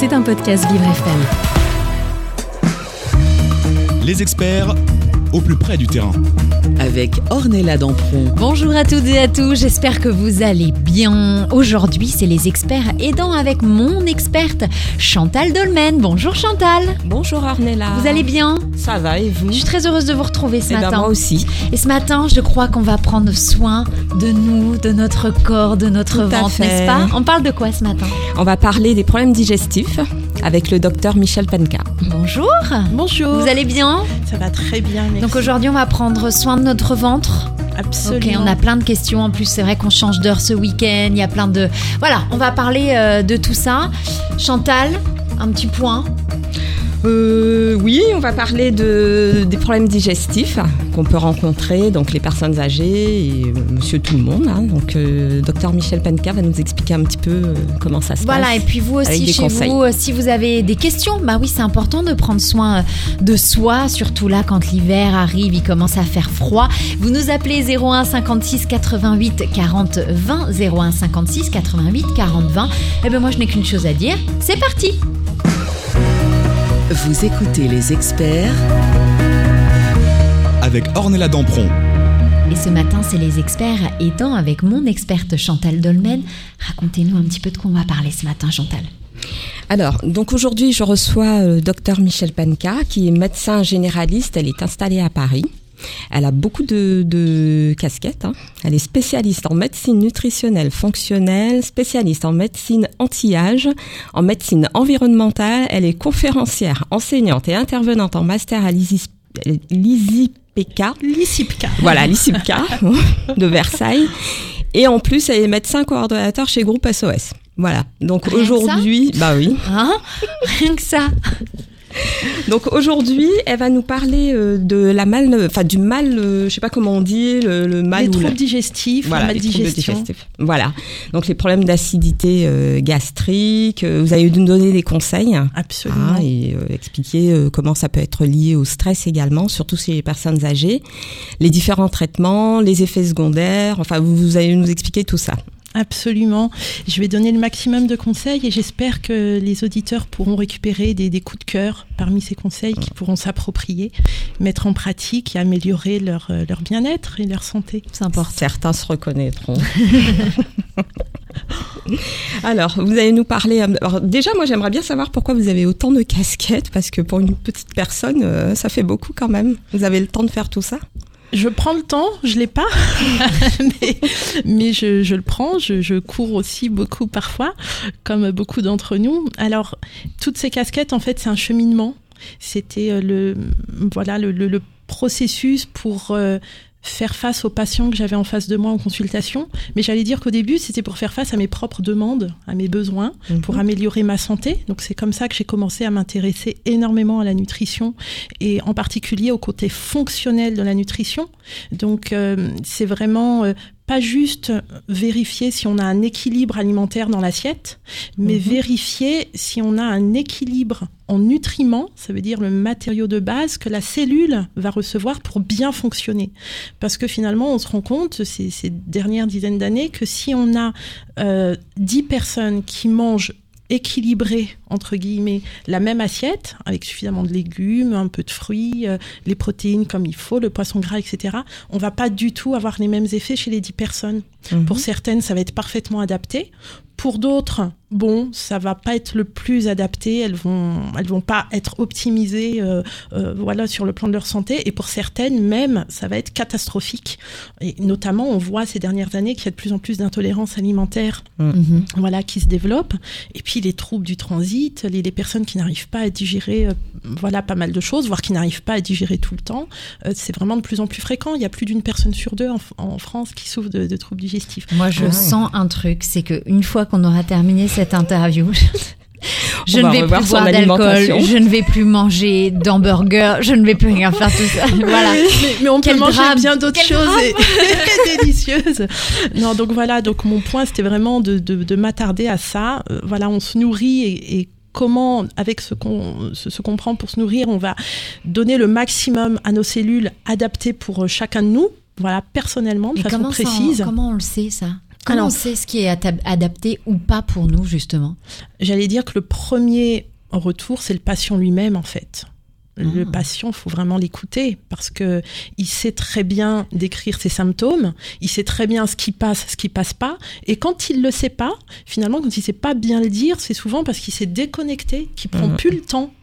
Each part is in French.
C'est un podcast Vivre FM. Les experts au plus près du terrain. Avec Ornella Dampron. Bonjour à toutes et à tous, j'espère que vous allez bien. Aujourd'hui, c'est les experts aidants avec mon experte Chantal Dolmen. Bonjour Chantal. Bonjour Ornella. Vous allez bien? Ça va et vous? Je suis très heureuse de vous retrouver ce Eh ben, matin. moi aussi. Et ce matin, je crois qu'on va prendre soin de nous, de notre corps, de notre Tout ventre, n'est-ce pas? On parle de quoi ce matin? On va parler des problèmes digestifs avec le docteur Michel Penka. Bonjour. Bonjour. Vous allez bien? Ça va très bien, merci. Donc aujourd'hui, on va prendre soin de notre ventre. absolument. Ok, on a plein de questions. En plus, c'est vrai qu'on change d'heure ce week-end. Il y a plein de. Voilà, on va parler euh, de tout ça. Chantal, un petit point. Euh, oui, on va parler de, des problèmes digestifs qu'on peut rencontrer, donc les personnes âgées et euh, monsieur tout le monde. hein. Donc, euh, docteur Michel Penka va nous expliquer un petit peu euh, comment ça se Voilà, passe. et puis vous aussi, chez conseils. vous, si vous avez des questions, bah oui, c'est important de prendre soin de soi, surtout là quand l'hiver arrive, il commence à faire froid. Vous nous appelez 01 56 88 40 20, 01 56 88 40 20. Et ben moi, je n'ai qu'une chose à dire. C'est parti Vous écoutez les experts Avec Ornella Dampron. Et ce matin, c'est les experts aidants avec mon experte Chantal Dolmen. Racontez-nous un petit peu de quoi on va parler ce matin, Chantal. Alors, donc aujourd'hui, je reçois le docteur Michel Penka, qui est médecin généraliste. Elle est installée à Paris. Elle a beaucoup de, de casquettes. hein. Elle est spécialiste en médecine nutritionnelle fonctionnelle, spécialiste en médecine anti-âge, en médecine environnementale. Elle est conférencière, enseignante et intervenante en master à l'ISIPK. L'ICIPCA. Voilà, l'ISIPK de Versailles. Et en plus, elle est médecin coordonnateur chez Groupe SOS. Voilà. Donc aujourd'hui, bah oui. Hein? Rien que ça. Donc aujourd'hui, elle va nous parler euh, de la mal, enfin du mal, euh, je sais pas comment on dit, le, le mal Les ou troubles la- digestifs, voilà, la maldigestion. digestifs. Voilà. Donc les problèmes d'acidité euh, gastrique. euh, vous allez nous donner des conseils. Absolument. Ah, et euh, expliquer euh, comment ça peut être lié au stress également, surtout chez les personnes âgées, les différents traitements, les effets secondaires. Enfin, vous, vous allez nous expliquer tout ça. Absolument. Je vais donner le maximum de conseils et j'espère que les auditeurs pourront récupérer des, des coups de cœur parmi ces conseils qu'ils pourront s'approprier, mettre en pratique et améliorer leur, euh, leur bien-être et leur santé. C'est important. Certains se reconnaîtront. alors, vous allez nous parler. euh, Alors, déjà, moi, j'aimerais bien savoir pourquoi vous avez autant de casquettes, parce que pour une petite personne, euh, ça fait beaucoup quand même. Vous avez le temps de faire tout ça? Je prends le temps, je l'ai pas, mais, je, je le prends. Je, je cours aussi beaucoup parfois, comme beaucoup d'entre nous. Alors, toutes ces casquettes, en fait, c'est un cheminement. C'était euh, le voilà le, le, le processus pour euh, faire face aux patients que j'avais en face de moi en consultation. Mais j'allais dire qu'au début, c'était pour faire face à mes propres demandes, à mes besoins, pour améliorer ma santé. Donc c'est comme ça que j'ai commencé à m'intéresser énormément à la nutrition et en particulier au côté fonctionnel de la nutrition. Donc euh, c'est vraiment euh, pas juste vérifier si on a un équilibre alimentaire dans l'assiette, mais vérifier si on a un équilibre en nutriments, ça veut dire le matériau de base que la cellule va recevoir pour bien fonctionner. Parce que finalement, on se rend compte ces, ces dernières dizaines d'années que si on a euh, 10 personnes qui mangent équilibré entre guillemets la même assiette avec suffisamment de légumes, un peu de fruits, euh, les protéines comme il faut, le poisson gras, etc. On va pas du tout avoir les mêmes effets chez les 10 personnes. Pour certaines, ça va être parfaitement adapté. Pour d'autres, bon, ça va pas être le plus adapté. Elles vont, elles vont pas être optimisées, euh, euh, voilà, sur le plan de leur santé. Et pour certaines, même, ça va être catastrophique. Et notamment, on voit ces dernières années qu'il y a de plus en plus d'intolérance alimentaire Mhm. voilà, qui se développent. Et puis les troubles du transit, les, les personnes qui n'arrivent pas à digérer, euh, voilà, pas mal de choses, voire qui n'arrivent pas à digérer tout le temps. Euh, c'est vraiment de plus en plus fréquent. Il y a plus d'une personne sur deux en, en France qui souffre de, de troubles digestifs. Moi, je Ah ouais. sens un truc, c'est que une fois qu'on aura terminé cette interview, je On ne va vais plus boire d'alcool, je ne vais plus manger d'hamburger, je ne vais plus rien faire tout ça. Voilà. mais, mais on Quel peut manger drame, bien d'autres choses et, et délicieuses. Non, donc voilà, donc mon point, c'était vraiment de, de, de m'attarder à ça. Euh, voilà, on se nourrit et, et comment, avec ce qu'on ce, ce qu'on prend pour se nourrir, on va donner le maximum à nos cellules adaptées pour euh, chacun de nous. Voilà, personnellement, de façon comment, précise. comment on le sait ça? Comment Alors- on sait ce qui est adapté ou pas pour nous, justement? J'allais dire que le premier retour, c'est le patient lui-même, en fait. Le Ah. patient, faut vraiment l'écouter parce que il sait très bien décrire ses symptômes, il sait très bien ce qui passe, ce qui passe pas. Et quand il le sait pas, finalement, quand il sait pas bien le dire, c'est souvent parce qu'il s'est déconnecté, qu'il prend Mhm. plus le temps.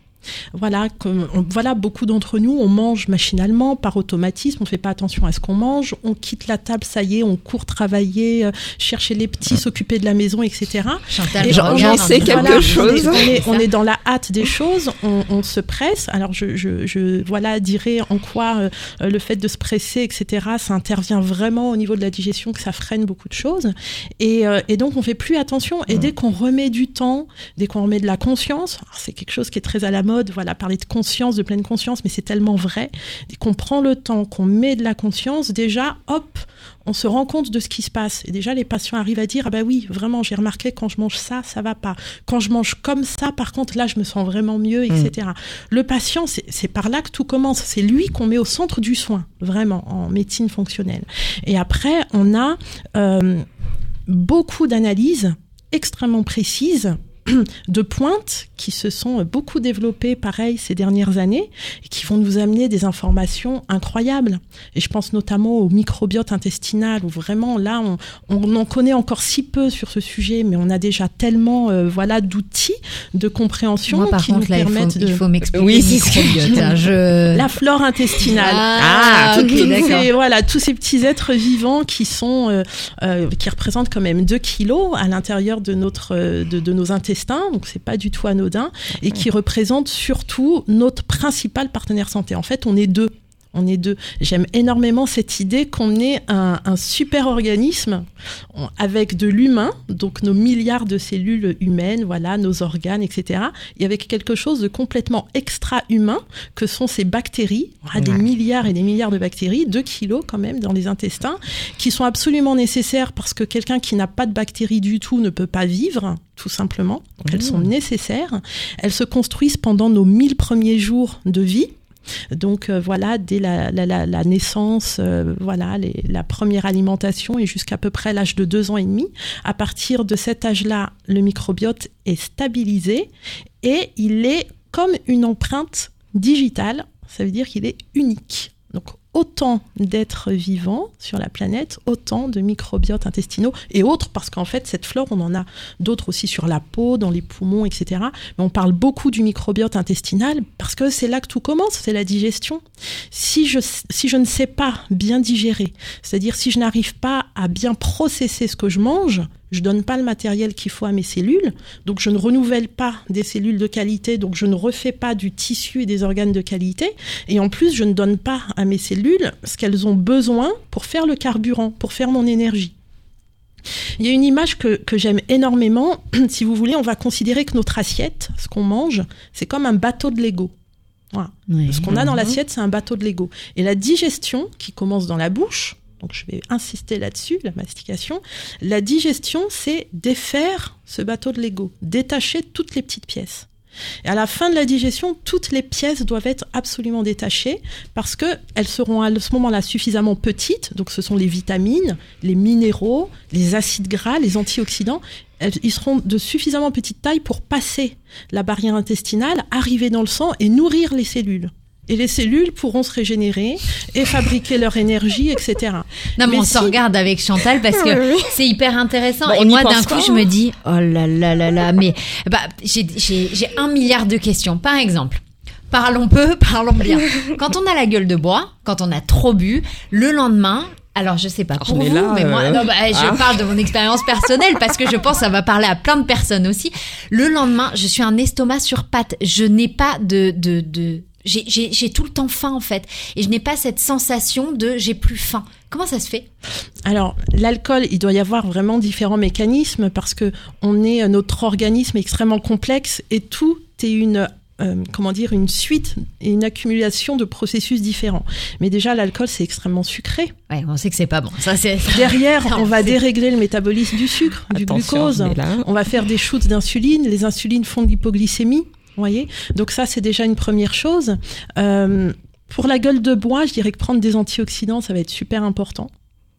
Voilà, comme on- voilà, beaucoup d'entre nous, on mange machinalement, par automatisme, on fait pas attention à ce qu'on mange, on quitte la table, ça y est, on court travailler, euh, chercher les petits, s'occuper de la maison, etc. Chantal, Et j'en- sais quelque disant, on est- chose. On est, on dans la hâte des choses, on, on se presse. Alors je, je, je voilà dirais en quoi euh, le fait de se presser, etc. Ça intervient vraiment au niveau de la digestion, que ça freine beaucoup de choses. Et, euh, et donc on fait plus attention. Et dès qu'on remet du temps, dès qu'on remet de la conscience, c'est quelque chose qui est très à la mode. Voilà, parler de conscience, de pleine conscience, mais c'est tellement vrai. Dès qu'on prend le temps, qu'on met de la conscience, déjà, hop, on se rend compte de ce qui se passe. Et déjà, les patients arrivent à dire, ah bah oui, vraiment, j'ai remarqué quand je mange ça, ça va pas. Quand je mange comme ça, par contre, là, je me sens vraiment mieux, etc. Le patient, c'est c'est par là que tout commence. C'est lui qu'on met au centre du soin, vraiment, en médecine fonctionnelle. Et après, on a euh, beaucoup d'analyses extrêmement précises de pointes qui se sont beaucoup développées, pareil, ces dernières années, et qui vont nous amener des informations incroyables. Et je pense notamment au microbiote intestinal, où vraiment, là, on, on en connaît encore si peu sur ce sujet, mais on a déjà tellement, euh, voilà, d'outils de compréhension Moi, par qui contre, nous là, il faut, permettent de... il faut m'expliquer Oui, microbiote. hein, je... La flore intestinale. Ah, Tous- ok, tous d'accord. ces- voilà, tous ces petits êtres vivants qui sont, euh, euh, qui représentent quand même 2 kilos à l'intérieur de notre, euh, de, de nos intestins, donc c'est pas du tout anodin, et qui représentent surtout notre principal partenaire santé. En fait, on est deux. On est deux. J'aime énormément cette idée qu'on est un, un super organisme on- avec de l'humain, donc nos milliards de cellules humaines, voilà, nos organes, etc. Et avec quelque chose de complètement extra-humain que sont ces bactéries, voilà, des Ouais. milliards et des milliards de bactéries, 2 kilos quand même dans les intestins, qui sont absolument nécessaires parce que quelqu'un qui n'a pas de bactéries du tout ne peut pas vivre, tout simplement. Donc elles sont nécessaires. Elles se construisent pendant nos 1000 premiers jours de vie. Donc euh, voilà, dès la, naissance, euh, voilà, la première alimentation et jusqu'à peu près l'âge de deux ans et demi. À partir de cet âge-là, le microbiote est stabilisé et il est comme une empreinte digitale. Ça veut dire qu'il est unique. Autant d'êtres vivants sur la planète, autant de microbiotes intestinaux et autres, parce qu'en fait, cette flore, on en a d'autres aussi sur la peau, dans les poumons, etc. Mais on parle beaucoup du microbiote intestinal parce que c'est là que tout commence, c'est la digestion. Si je, si je ne sais pas bien digérer, c'est-à-dire si je n'arrive pas à bien processer ce que je mange, je donne pas le matériel qu'il faut à mes cellules, donc je ne renouvelle pas des cellules de qualité, donc je ne refais pas du tissu et des organes de qualité, et en plus je ne donne pas à mes cellules ce qu'elles ont besoin pour faire le carburant, pour faire mon énergie. Il y a une image que, que j'aime énormément. Si vous voulez, on va considérer que notre assiette, ce qu'on mange, c'est comme un bateau de Lego. Voilà. Oui. Ce qu'on a dans l'assiette, c'est un bateau de Lego. Et la digestion, qui commence dans la bouche, donc je vais insister là-dessus, la mastication, la digestion, c'est défaire ce bateau de Lego, détacher toutes les petites pièces. Et à la fin de la digestion, toutes les pièces doivent être absolument détachées parce que elles seront à ce moment-là suffisamment petites. Donc, ce sont les vitamines, les minéraux, les acides gras, les antioxydants. Ils seront de suffisamment petite taille pour passer la barrière intestinale, arriver dans le sang et nourrir les cellules. Et les cellules pourront se régénérer et fabriquer leur énergie, etc. Non, mais, Mais on se si- regarde avec Chantal parce que c'est hyper intéressant. Bon, et moi, d'un coup, pas, je hein. me dis, oh là là là là, mais bah, j'ai- j'ai j'ai un milliard de questions. Par exemple, parlons peu, parlons bien. Quand on a la gueule de bois, quand on a trop bu, le lendemain, alors je sais pas pour On est vous, là, mais moi, euh, non, bah, je ah. parle de mon expérience personnelle parce que je pense que ça va parler à plein de personnes aussi. Le lendemain, je suis un estomac sur pattes. Je n'ai pas de de de j'ai- tout le temps faim en fait et je n'ai pas cette sensation de j'ai plus faim. Comment ça se fait? Alors, l'alcool, il doit y avoir vraiment différents mécanismes parce que on est notre organisme est extrêmement complexe et tout est une euh, comment dire une suite et une accumulation de processus différents. Mais déjà, l'alcool, c'est extrêmement sucré. Ouais, on sait que c'est pas bon. Ça c'est Derrière, Non, on va dérégler le métabolisme du sucre, du Attention, glucose. là- On va faire des shoots d'insuline. Les insulines font de l'hypoglycémie. Voyez? Donc ça, c'est déjà une première chose. Euh, pour la gueule de bois, je dirais que prendre des antioxydants, ça va être super important.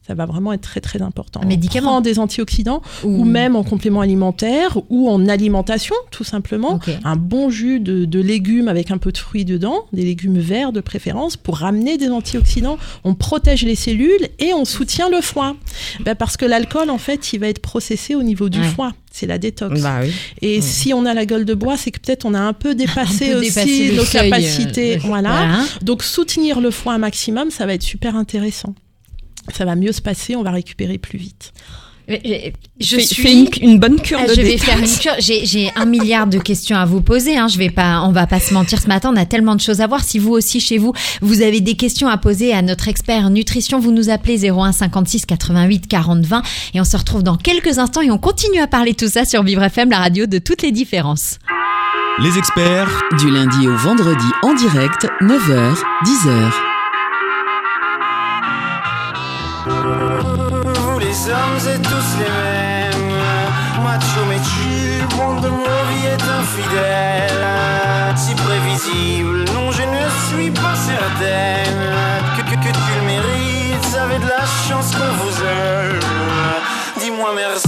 Ça va vraiment être très très important. Un médicament. On prend des antioxydants ou même en complément alimentaire ou en alimentation, tout simplement. Un bon jus de, de légumes avec un peu de fruits dedans, des légumes verts de préférence, pour ramener des antioxydants. On protège les cellules et on soutient le foie. Ben, parce que l'alcool, en fait, il va être processé au niveau du Ouais. foie. C'est la détox. Bah oui. Et si on a la gueule de bois, c'est que peut-être on a un peu dépassé Un peu aussi nos euh, capacités. euh, voilà. voilà. Donc soutenir le foie un maximum, ça va être super intéressant. Ça va mieux se passer, on va récupérer plus vite. Je Fais- suis fais une, une bonne cure Ah, de je vais faire une cure. J'ai, j'ai un milliard de questions à vous poser. Hein. Je vais pas, on va pas se mentir ce matin. On a tellement de choses à voir. Si vous aussi chez vous, vous avez des questions à poser à notre expert nutrition, vous nous appelez 01 56 88 40 20 et on se retrouve dans quelques instants et on continue à parler tout ça sur Vivre FM, la radio de toutes les différences. Les experts Du lundi au vendredi en direct, 9h, 10h. Vous les hommes êtes tous les mêmes. Macho mais tu, monde de mon vie est infidèle. Si prévisible, non je ne suis pas certaine. Que, que, que tu le mérites, avez de la chance qu'on vous aime Dis-moi merci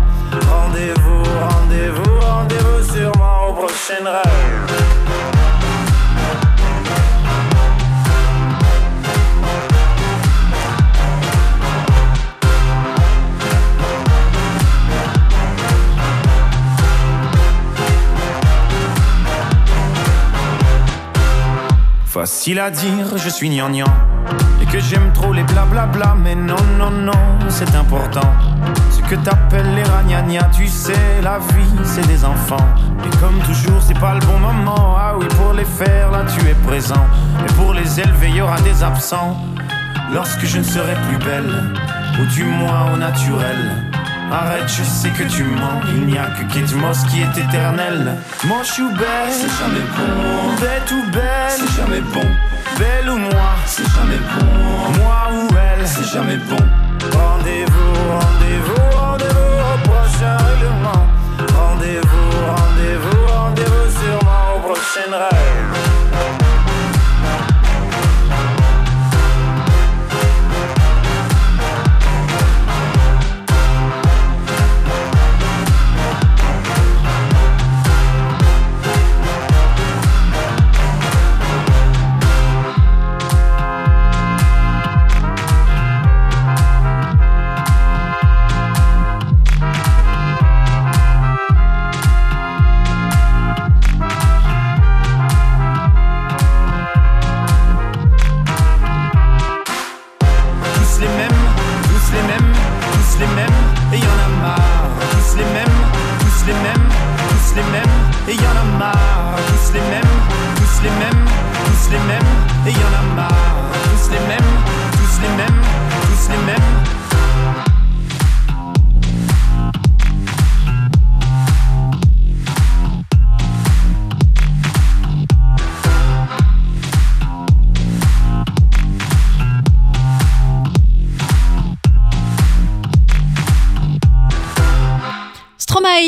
Rêve. Facile à dire, je suis gnangnan que j'aime trop les blablabla Mais non, non, non, c'est important Ce que t'appelles les ragnagnas Tu sais, la vie, c'est des enfants Et comme toujours, c'est pas le bon moment Ah oui, pour les faire, là, tu es présent Et pour les élever, il y aura des absents Lorsque je ne serai plus belle Ou du moins au naturel Arrête, je sais que tu mens. Il n'y a que Kate Moss qui est éternel. Moche ou belle, c'est jamais bon. Bête ou belle, c'est jamais bon. Belle ou moi, c'est jamais bon. Moi ou elle, c'est jamais bon. Rendez-vous, rendez-vous, rendez-vous au prochain règlement. Rendez-vous, rendez-vous, rendez-vous sûrement au prochain rêve.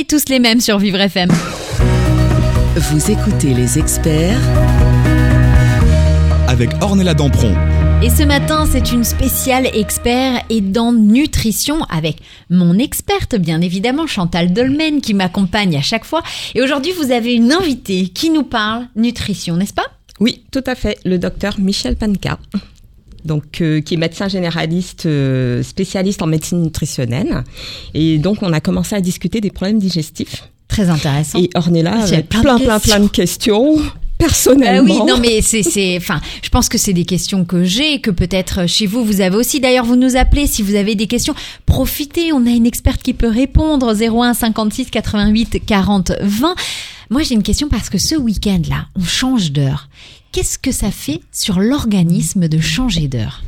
Tous les mêmes sur Vivre FM. Vous écoutez les experts avec Ornella Dampron. Et ce matin, c'est une spéciale expert et dans nutrition avec mon experte, bien évidemment, Chantal Dolmen, qui m'accompagne à chaque fois. Et aujourd'hui, vous avez une invitée qui nous parle nutrition, n'est-ce pas? Oui, tout à fait. Le docteur Michel Panka, donc euh, qui est médecin généraliste euh, spécialiste en médecine nutritionnelle. Et donc, on a commencé à discuter des problèmes digestifs. Très intéressant. Et Ornella J'ai avait plein plein, plein, plein, de questions personnellement. Ah oui, non mais c'est c'est enfin, je pense que c'est des questions que j'ai que peut-être chez vous vous avez aussi d'ailleurs vous nous appelez si vous avez des questions, profitez, on a une experte qui peut répondre 01 56 88 40 20. Moi, j'ai une question parce que ce week-end là, on change d'heure. Qu'est-ce que ça fait sur l'organisme de changer d'heure?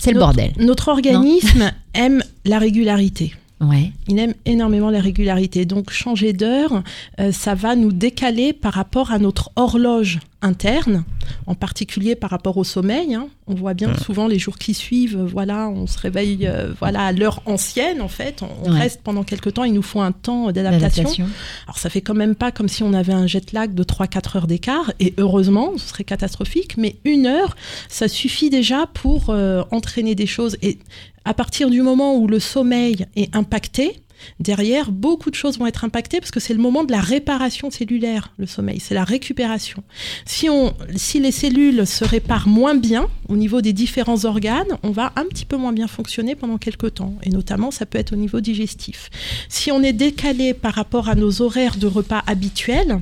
C'est le bordel. Notre organisme aime la régularité. Ouais. Il aime énormément la régularité. Donc changer d'heure, euh, ça va nous décaler par rapport à notre horloge interne, en particulier par rapport au sommeil. hein. On voit bien souvent les jours qui suivent, euh, voilà, on se réveille euh, voilà à l'heure ancienne en fait. On, on Ouais. reste pendant quelques temps. Il nous faut un temps d'adaptation. Alors ça fait quand même pas comme si on avait un jet lag de 3-4 heures d'écart, et heureusement, ce serait catastrophique, mais une heure, ça suffit déjà pour euh, entraîner des choses. Et à partir du moment où le sommeil est impacté, derrière, beaucoup de choses vont être impactées parce que c'est le moment de la réparation cellulaire, le sommeil, c'est la récupération. Si, on, si les cellules se réparent moins bien au niveau des différents organes, on va un petit peu moins bien fonctionner pendant quelques temps, et notamment ça peut être au niveau digestif. Si on est décalé par rapport à nos horaires de repas habituels,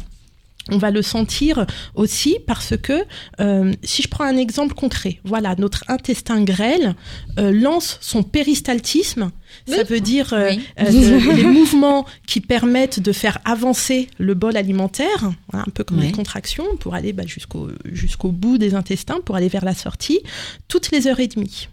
on va le sentir aussi parce que, euh, si je prends un exemple concret, voilà, notre intestin grêle euh, lance son péristaltisme. Ça veut dire euh, Oui. les mouvements qui permettent de faire avancer le bol alimentaire, hein, un peu comme Ouais. les contractions, pour aller bah, jusqu'au jusqu'au bout des intestins, pour aller vers la sortie, toutes les heures et demie.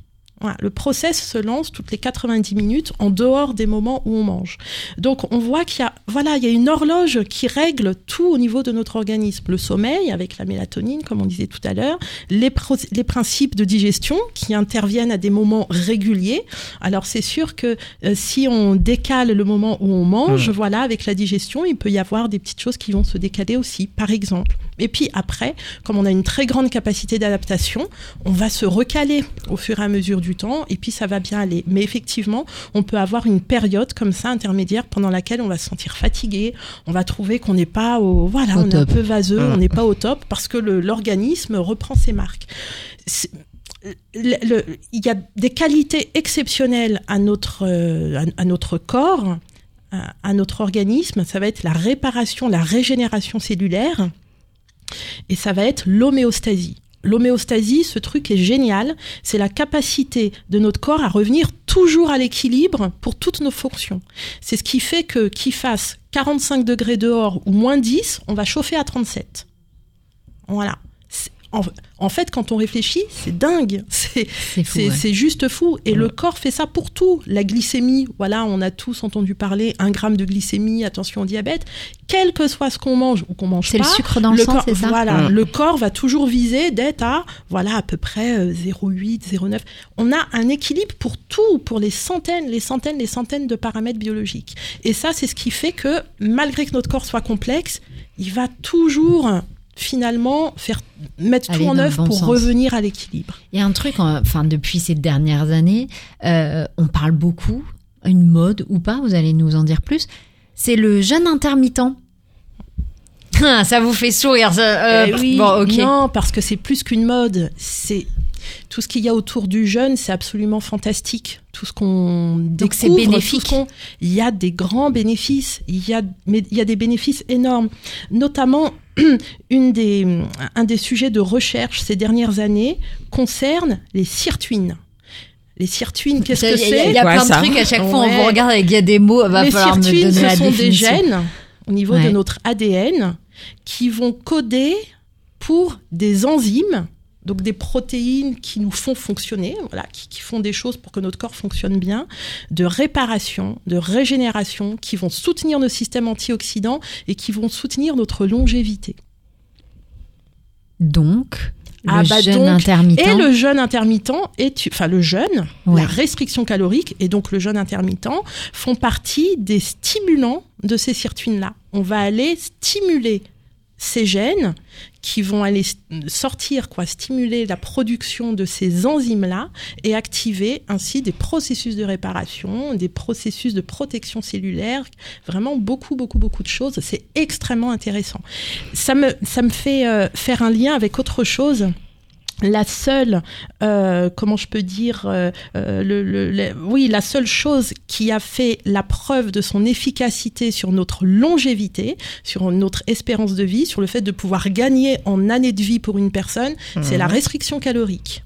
Voilà, le process se lance toutes les 90 minutes en dehors des moments où on mange. Donc on voit qu'il y a voilà, il y a une horloge qui règle tout au niveau de notre organisme, le sommeil avec la mélatonine comme on disait tout à l'heure, les, principes de digestion qui interviennent à des moments réguliers. Alors c'est sûr que euh, si on décale le moment où on mange, voilà, avec la digestion, il peut y avoir des petites choses qui vont se décaler aussi, par exemple. Et puis après, comme on a une très grande capacité d'adaptation, on va se recaler au fur et à mesure du temps et puis ça va bien aller. Mais effectivement, on peut avoir une période comme ça intermédiaire pendant laquelle on va se sentir fatigué, on va trouver qu'on n'est pas au voilà, Au on est un top. peu vaseux, on n'est pas au top parce que l'organisme reprend ses marques. C'est- le- le- il y a des qualités exceptionnelles à notre, euh, à, à notre corps, à, à notre organisme. Ça va être la réparation, la régénération cellulaire, et ça va être l'homéostasie. L'homéostasie, ce truc est génial. C'est la capacité de notre corps à revenir toujours à l'équilibre pour toutes nos fonctions. C'est ce qui fait que qu'il fasse 45 degrés dehors ou moins 10, on va chauffer à 37. Voilà. En, en fait, quand on réfléchit, c'est dingue. C'est ouais. juste fou. Et le corps fait ça pour tout. La glycémie, voilà, on a tous entendu parler, un gramme de glycémie, attention au diabète. Quel que soit ce qu'on mange ou qu'on mange C'est pas, le sucre dans le, sang, corps, c'est ça voilà, le corps va toujours viser d'être à, voilà, à peu près euh, 0,8, 0,9. On a un équilibre pour tout, pour les centaines, les centaines, les centaines de paramètres biologiques. Et ça, c'est ce qui fait que, malgré que notre corps soit complexe, il va toujours, finalement, faire, mettre Aller tout en œuvre bon pour sens. revenir à l'équilibre. Il y a un truc, en- enfin depuis ces dernières années, euh, on parle beaucoup, une mode ou pas, vous allez nous en dire plus. C'est le jeûne intermittent. Ah, ça vous fait sourire, ça. euh, Eh oui, bon, ok. non, parce que c'est plus qu'une mode. C'est tout ce qu'il y a autour du jeûne, c'est absolument fantastique. Tout ce qu'on découvre, bénéfique. tout ce qu'on- Il y a des grands bénéfices. Il y a, mais il y a des bénéfices énormes. Notamment, une des, un des sujets de recherche ces dernières années concerne les sirtuines. Les sirtuines, qu'est-ce que Il y a- Il y c'est a plein de trucs à chaque fois, on Ouais. vous regarde avec il y a des mots, va Les falloir me sirtuines, donner la ce sont des gènes au niveau Ouais. de notre ADN qui vont coder pour des enzymes, donc des protéines qui nous font fonctionner, voilà, qui, qui font des choses pour que notre corps fonctionne bien, de réparation, de régénération, qui vont soutenir nos systèmes antioxydants et qui vont soutenir notre longévité. Donc, le Ah bah jeûne donc, intermittent. Et le jeûne intermittent, enfin le jeûne, Ouais. la restriction calorique et donc le jeûne intermittent font partie des stimulants de ces sirtuines-là. On va aller stimuler ces gènes qui vont aller sortir, quoi, stimuler la production de ces enzymes-là et activer ainsi des processus de réparation, des processus de protection cellulaire, vraiment beaucoup, beaucoup, beaucoup de choses. C'est extrêmement intéressant. Ça me, ça me fait euh, faire un lien avec autre chose la seule, euh, comment je peux dire, euh, euh, le, le- le- oui, la seule chose qui a fait la preuve de son efficacité sur notre longévité, sur notre espérance de vie, sur le fait de pouvoir gagner en années de vie pour une personne, c'est la restriction calorique.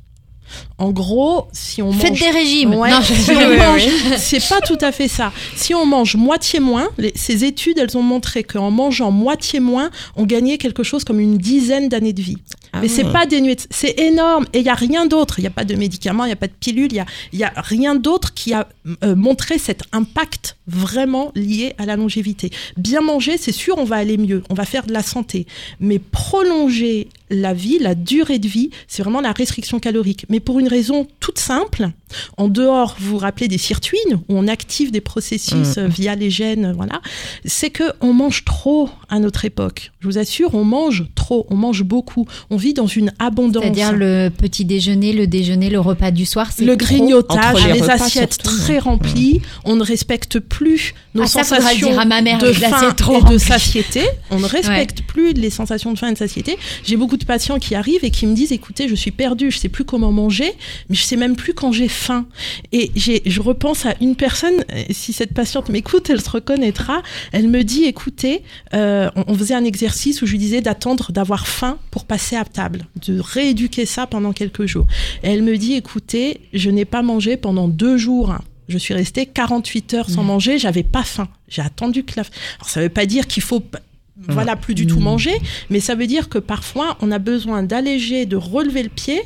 En gros, si on Faites mange des régimes. Ouais. Non, Si Oui, oui, mange- oui. c'est pas tout à fait ça. Si on mange moitié moins, les- ces études, elles ont montré qu'en mangeant moitié moins, on gagnait quelque chose comme une dizaine d'années de vie. Ah Mais c'est ouais. pas dénué, de- c'est énorme. Et il y a rien d'autre. Il y a pas de médicaments, il y a pas de pilules, il y a, y a rien d'autre qui a euh, montré cet impact vraiment lié à la longévité. Bien manger, c'est sûr, on va aller mieux, on va faire de la santé. Mais prolonger la vie, la durée de vie, c'est vraiment la restriction calorique. Mais pour une raison toute simple, en dehors, vous vous rappelez des sirtuines, où on active des processus euh, via les gènes, voilà, c'est que on mange trop à notre époque. Je vous assure, on mange trop, on mange beaucoup. On vit dans une abondance. C'est-à-dire le petit déjeuner, le déjeuner, le repas du soir, c'est le trop. grignotage, les assiettes surtout, très remplies, on ne respecte plus nos Ah, sensations dire à ma mère, de faim trop et de satiété. On ne respecte plus les sensations de faim et de satiété. J'ai beaucoup de patients qui arrivent et qui me disent "Écoutez, je suis perdue, je sais plus comment manger, mais je sais même plus quand j'ai faim." Et je repense à une personne. euh, Si cette patiente m'écoute, elle se reconnaîtra. Elle me dit "Écoutez, euh, on, on faisait un exercice où je lui disais d'attendre d'avoir faim pour passer à table, de rééduquer ça pendant quelques jours." Et elle me dit "Écoutez, je n'ai pas mangé pendant deux jours." Je suis restée 48 heures sans manger, j'avais pas faim. J'ai attendu que la... Alors ça veut pas dire qu'il faut voilà plus du tout manger, mais ça veut dire que parfois on a besoin d'alléger, de relever le pied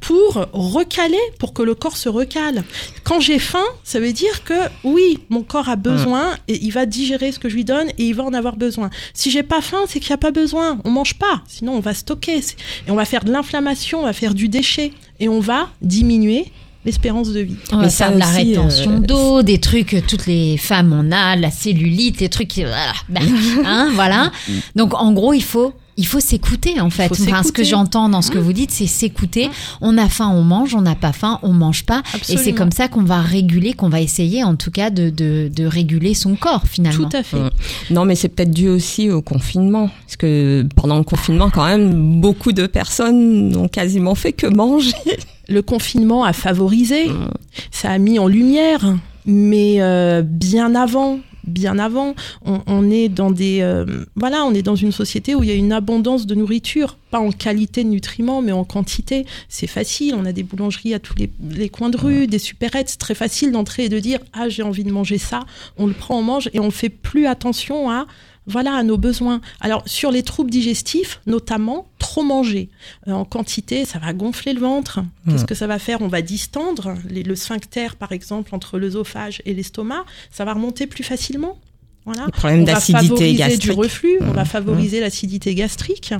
pour recaler, pour que le corps se recale. Quand j'ai faim, ça veut dire que oui, mon corps a besoin et il va digérer ce que je lui donne et il va en avoir besoin. Si j'ai pas faim, c'est qu'il n'y a pas besoin. On mange pas, sinon on va stocker C'est- et on va faire de l'inflammation, on va faire du déchet et on va diminuer l'espérance de vie. On va Mais ça la aussi, rétention euh, d'eau, des trucs que toutes les femmes on a, la cellulite, les trucs, qui- voilà, ben, hein, voilà. Donc en gros, il faut, il faut s'écouter en fait. Enfin, ce que j'entends dans ce que vous dites, c'est s'écouter. On a faim, on mange. On n'a pas faim, on mange pas. Et c'est comme ça qu'on va réguler, qu'on va essayer en tout cas de, de, de réguler son corps finalement. Tout à fait. Mm. Non, mais c'est peut-être dû aussi au confinement. Parce que pendant le confinement, quand même, beaucoup de personnes n'ont quasiment fait que manger. le confinement a favorisé, ça a mis en lumière, mais euh, bien avant. Bien avant, on, on est dans des euh, voilà, on est dans une société où il y a une abondance de nourriture, pas en qualité de nutriments, mais en quantité. C'est facile, on a des boulangeries à tous les, les coins de rue, des supérettes, c'est très facile d'entrer et de dire ah j'ai envie de manger ça, on le prend, on mange et on fait plus attention à voilà à nos besoins. Alors sur les troubles digestifs, notamment, trop manger euh, en quantité, ça va gonfler le ventre. Qu'est-ce que ça va faire? On va distendre les- le sphincter, par exemple, entre l'œsophage et l'estomac. Ça va remonter plus facilement. Voilà. Va d'acidité favoriser gastrique. du reflux, on va favoriser l'acidité gastrique.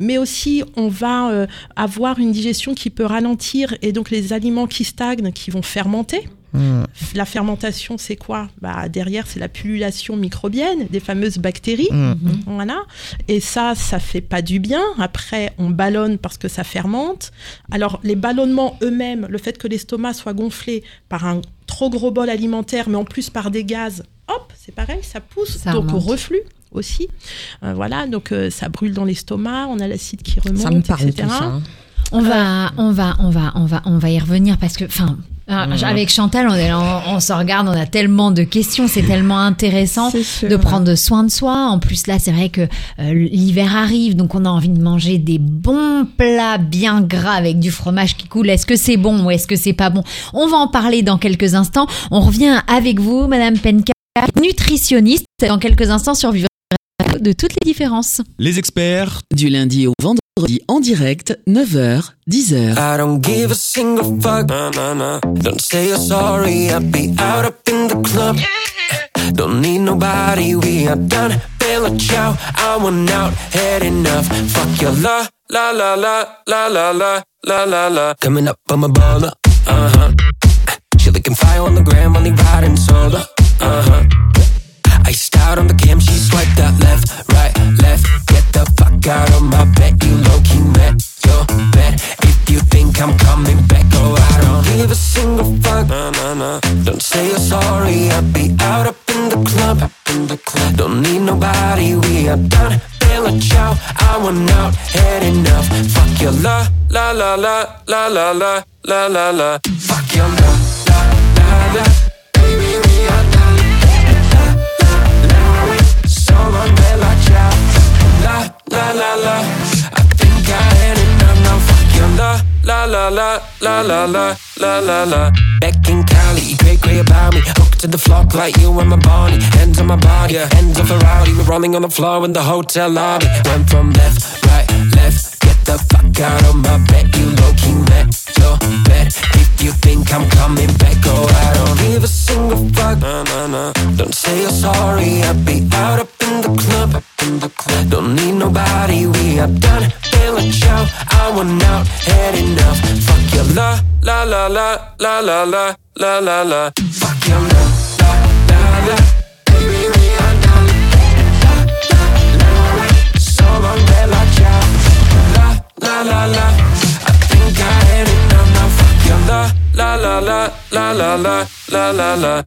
Mais aussi, on va euh, avoir une digestion qui peut ralentir et donc les aliments qui stagnent, qui vont fermenter. Mm. La fermentation, c'est quoi? Bah, Derrière, c'est la pullulation microbienne des fameuses bactéries. Mm. Voilà. Et ça, ça fait pas du bien. Après, on ballonne parce que ça fermente. Alors, les ballonnements eux-mêmes, le fait que l'estomac soit gonflé par un trop gros bol alimentaire, mais en plus par des gaz, hop, c'est pareil, ça pousse. Ça donc, au reflux aussi. Euh, voilà, donc euh, ça brûle dans l'estomac, on a l'acide qui remonte, Ça me parle etc. tout ça. hein. On va, on va, on va, on va, on va y revenir parce que, enfin, euh, avec Chantal, on, est- on, on se regarde, on a tellement de questions, c'est tellement intéressant de prendre soin de soi. En plus, là, c'est vrai que euh, l'hiver arrive, donc on a envie de manger des bons plats bien gras avec du fromage qui coule. Est-ce que c'est bon ou est-ce que c'est pas bon? On va en parler dans quelques instants. On revient avec vous, Madame Penka, nutritionniste, dans quelques instants sur Vivre Radio de toutes les différences. Les experts Du lundi au vendredi en direct, 9h, 10h. I don't give a single fuck. Nah, nah, nah. Don't say you're sorry. I'll be out up in the club. Don't need nobody. We are done. Bella ciao. I want out. Had enough. Fuck your la la la la la la la la la la. Coming up, I'm a baller. Uh huh. She looking fire on the gram, only riding solo. Uh huh. Iced out on the cam, she swiped out left, right, left. The fuck out of my bed, you low key met your bed. If you think I'm coming back, oh, I don't give a single fuck. Nah, nah, nah. Don't say you're sorry, I'll be out up in the club. Up in the club. Don't need nobody, we are done. Bella ciao, I want out, had enough. Fuck your la, la, la la la la la la la la. Fuck your la la la la. La la la. I think I had enough now. Fuck your la la la la la la la la la la. Back in Cali, great great about me. Hooked to the floor like you and my body. Hands on my body, hands on Ferrari. We're running on the floor in the hotel lobby. Went from left, right, left. Get the fuck out of my bed. You low key met your bed. If you think I'm coming back, oh I don't give a single fuck. Nah, nah, nah. Don't say you're sorry. I'll be out are done. Feel a chow. I want out. Had enough. Fuck your la la la la la la la la la la. Fuck your la la la la. Baby, we are done. La la la la. So long, bella ciao. La la la la. La la la la la la la la la.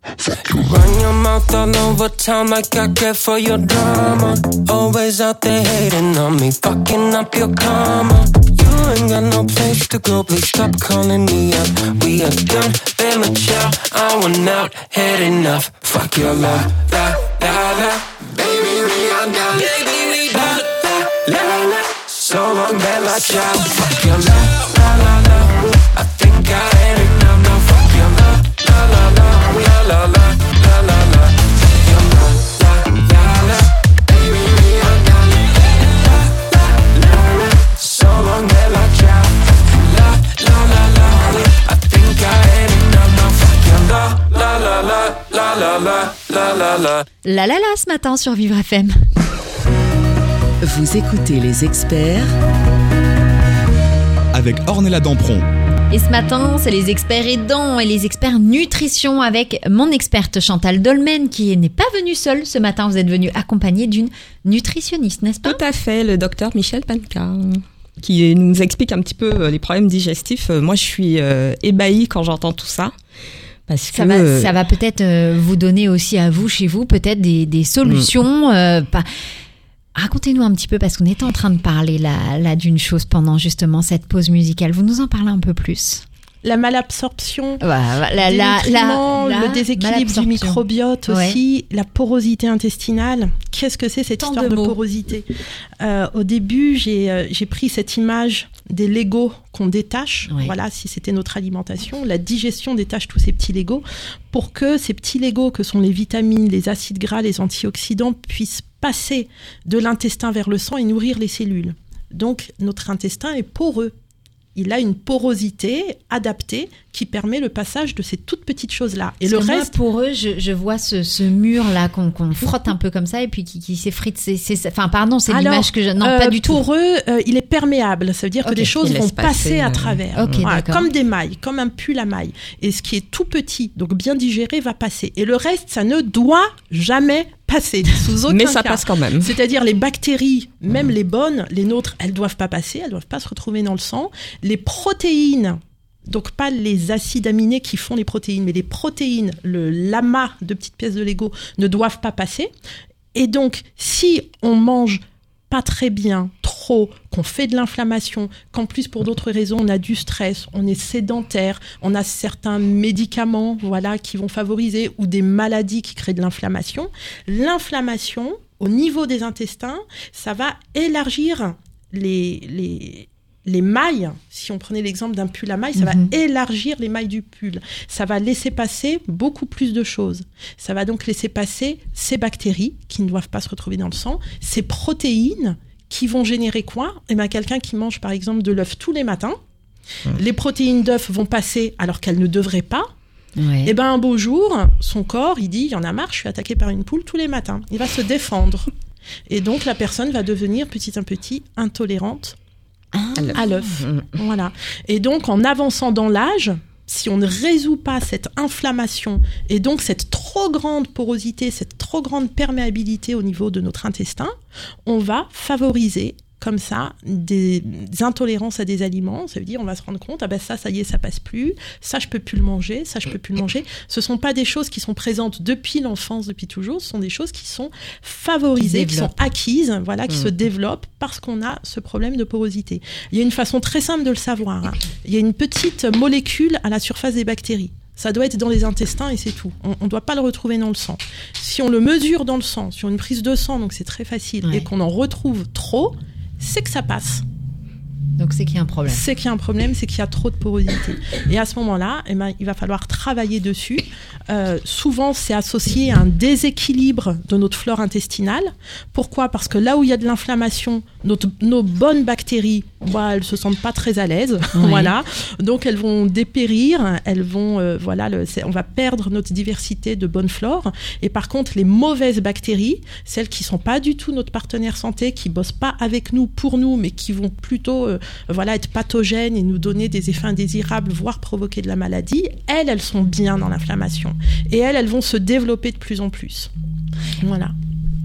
You run your mouth all over town like I care for your drama. Always out there hating on me, fucking up your karma. You ain't got no place to go, please stop calling me up. We are done, fella ciao. I want out, had enough. Fuck your la la la la. Baby, we are done. Baby, we done. La la la. So long, bella ciao. Fuck your la la la la. I think I had La la la ce matin sur Vivre FM. Vous écoutez les experts avec Ornella Dampron. Et ce matin, c'est les experts aidants et les experts nutrition avec mon experte Chantal Dolmen qui n'est pas venue seule ce matin. Vous êtes venue accompagnée d'une nutritionniste, n'est-ce pas? Tout à fait, le docteur Michel Panka qui nous explique un petit peu euh, les problèmes digestifs. Euh, Moi, je suis euh, ébahie quand j'entends tout ça. Parce que Ça va, euh, ça va peut-être euh, vous donner aussi à vous, chez vous, peut-être des, des solutions. pas- Racontez-nous un petit peu, parce qu'on était en train de parler là, là d'une chose pendant justement cette pause musicale. Vous nous en parlez un peu plus La malabsorption, Voilà, la, des la- nutriments, la- le déséquilibre du microbiote Ouais. aussi, la porosité intestinale. Qu'est-ce que c'est cette Tant histoire de porosité Euh, Au début, j'ai euh, j'ai pris cette image des Legos qu'on détache. Voilà, si c'était notre alimentation, la digestion détache tous ces petits Legos pour que ces petits Legos que sont les vitamines, les acides gras, les antioxydants puissent passer de l'intestin vers le sang et nourrir les cellules. Donc notre intestin est poreux. Il a une porosité adaptée qui permet le passage de ces toutes petites choses-là. Et Parce le moi, reste, pour eux, je, je vois ce, ce mur-là qu'on qu'on frotte un peu comme ça et puis qui, qui s'effrite. C'est, c'est- enfin, pardon, c'est l'image que je. Non, euh, pas du tout. Pour eux, euh, il est perméable. Ça veut dire que des choses vont passer, à euh, travers. Comme des mailles, comme un pull à mailles. Et ce qui est tout petit, donc bien digéré, va passer. Et le reste, ça ne doit jamais passer. Sous aucun mais ça cas. passe quand même. C'est-à-dire les bactéries, même les bonnes, les nôtres, elles doivent pas passer, elles doivent pas se retrouver dans le sang. Les protéines, donc pas les acides aminés qui font les protéines, mais les protéines, le l'amas de petites pièces de Lego ne doivent pas passer. Et donc, si on mange pas très bien, trop, qu'on fait de l'inflammation, qu'en plus pour d'autres raisons on a du stress, on est sédentaire, on a certains médicaments, voilà, qui vont favoriser ou des maladies qui créent de l'inflammation. L'inflammation au niveau des intestins, ça va élargir les, les, les mailles. Si on prenait l'exemple d'un pull à mailles, ça Mhm. va élargir les mailles du pull. Ça va laisser passer beaucoup plus de choses. Ça va donc laisser passer ces bactéries qui ne doivent pas se retrouver dans le sang, ces protéines qui vont générer quoi? Eh bien, quelqu'un qui mange par exemple de l'œuf tous les matins, les protéines d'œuf vont passer alors qu'elles ne devraient pas. Ouais. Et ben un beau jour, son corps, il dit, il y en a marre, je suis attaqué par une poule tous les matins. Il va se défendre. Et donc la personne va devenir petit à petit intolérante à l'œuf. Mm. Voilà. Et donc en avançant dans l'âge, si on ne résout pas cette inflammation et donc cette trop grande porosité, cette trop grande perméabilité au niveau de notre intestin, on va favoriser comme ça des intolérances à des aliments. Ça veut dire on va se rendre compte, ah ben ça, ça y est, ça passe plus. Ça, je peux plus le manger. Ça, je peux plus le manger. Ce sont pas des choses qui sont présentes depuis l'enfance, depuis toujours. Ce sont des choses qui sont favorisées, qui, sont acquises, voilà, qui se développent parce qu'on a ce problème de porosité. Il y a une façon très simple de le savoir. hein. Il y a une petite molécule à la surface des bactéries. Ça doit être dans les intestins et c'est tout. On ne doit pas le retrouver dans le sang. Si on le mesure dans le sang, sur une prise de sang, donc c'est très facile, Ouais. et qu'on en retrouve trop, c'est que ça passe. Donc c'est qu'il y a un problème. C'est qu'il y a un problème, c'est qu'il y a trop de porosité. Et à ce moment-là, eh ben, il va falloir travailler dessus. Euh, souvent, c'est associé à un déséquilibre de notre flore intestinale. Pourquoi? Parce que là où il y a de l'inflammation, nos bonnes bactéries, bah, elles se sentent pas très à l'aise. Oui. voilà. Donc elles vont dépérir, elles vont, euh, voilà, le- on va perdre notre diversité de bonne flore. Et par contre, les mauvaises bactéries, celles qui sont pas du tout notre partenaire santé, qui bossent pas avec nous pour nous, mais qui vont plutôt, euh, voilà, être pathogènes et nous donner des effets indésirables, voire provoquer de la maladie, elles, elles sont bien dans l'inflammation. Et elles, elles vont se développer de plus en plus. Voilà.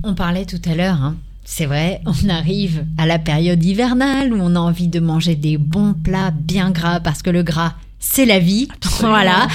On parlait tout à l'heure, hein. C'est vrai, on arrive à la période hivernale où on a envie de manger des bons plats bien gras parce que le gras, c'est la vie. Voilà.